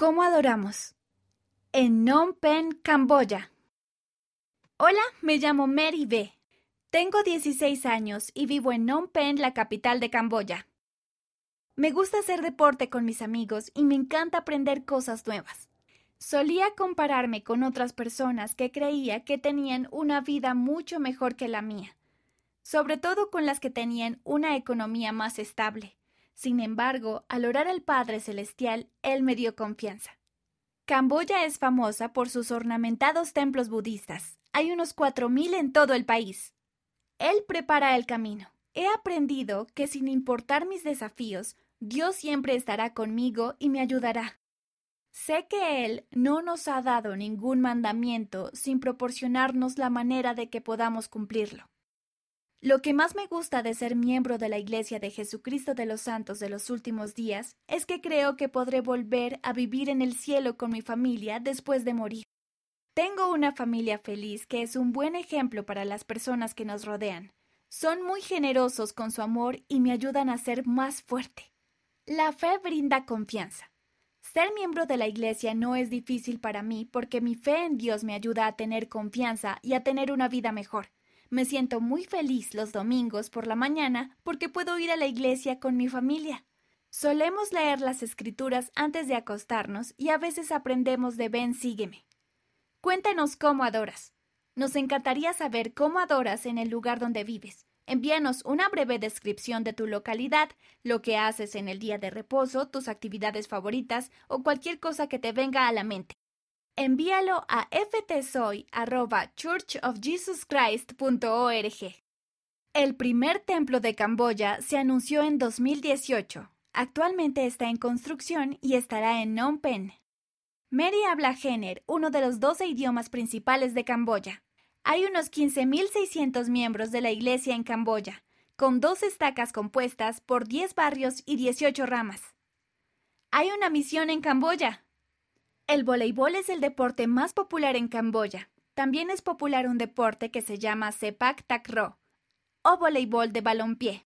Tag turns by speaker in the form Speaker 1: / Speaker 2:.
Speaker 1: ¿Cómo adoramos? En Phnom Penh, Camboya. Hola, me llamo Mary B. Tengo 16 años y vivo en Phnom Penh, la capital de Camboya. Me gusta hacer deporte con mis amigos y me encanta aprender cosas nuevas. Solía compararme con otras personas que creía que tenían una vida mucho mejor que la mía, sobre todo con las que tenían una economía más estable. Sin embargo, al orar al Padre Celestial, Él me dio confianza. Camboya es famosa por sus ornamentados templos budistas. Hay unos cuatro mil en todo el país. Él prepara el camino. He aprendido que sin importar mis desafíos, Dios siempre estará conmigo y me ayudará. Sé que Él no nos ha dado ningún mandamiento sin proporcionarnos la manera de que podamos cumplirlo. Lo que más me gusta de ser miembro de la Iglesia de Jesucristo de los Santos de los últimos días es que creo que podré volver a vivir en el cielo con mi familia después de morir. Tengo una familia feliz que es un buen ejemplo para las personas que nos rodean. Son muy generosos con su amor y me ayudan a ser más fuerte. La fe brinda confianza. Ser miembro de la Iglesia no es difícil para mí porque mi fe en Dios me ayuda a tener confianza y a tener una vida mejor. Me siento muy feliz los domingos por la mañana porque puedo ir a la iglesia con mi familia. Solemos leer las escrituras antes de acostarnos y a veces aprendemos de Ven, sígueme. Cuéntanos cómo adoras. Nos encantaría saber cómo adoras en el lugar donde vives. Envíanos una breve descripción de tu localidad, lo que haces en el día de reposo, tus actividades favoritas o cualquier cosa que te venga a la mente envíalo a ftsoy.churchofjesuschrist.org. El primer templo de Camboya se anunció en 2018. Actualmente está en construcción y estará en Phnom Penh. Mary habla Jener, uno de los 12 idiomas principales de Camboya. Hay unos 15.600 miembros de la iglesia en Camboya, con dos estacas compuestas por 10 barrios y 18 ramas. Hay una misión en Camboya, el voleibol es el deporte más popular en Camboya. También es popular un deporte que se llama Sepak Takraw o voleibol de balompié.